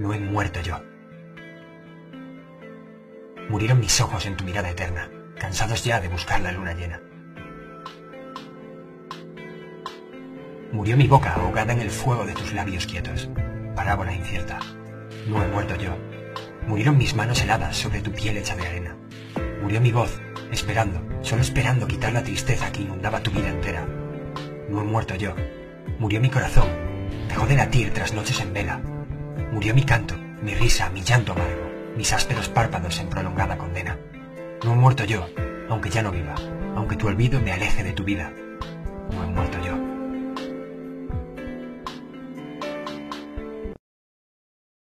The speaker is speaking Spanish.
No he muerto yo. Murieron mis ojos en tu mirada eterna, cansados ya de buscar la luna llena. Murió mi boca ahogada en el fuego de tus labios quietos. Parábola incierta. No he muerto yo. Murieron mis manos heladas sobre tu piel hecha de arena. Murió mi voz, esperando, solo esperando quitar la tristeza que inundaba tu vida entera. No he muerto yo. Murió mi corazón. Dejó de latir tras noches en vela. Murió mi canto, mi risa, mi llanto amargo, mis ásperos párpados en prolongada condena. No he muerto yo, aunque ya no viva, aunque tu olvido me aleje de tu vida. No he muerto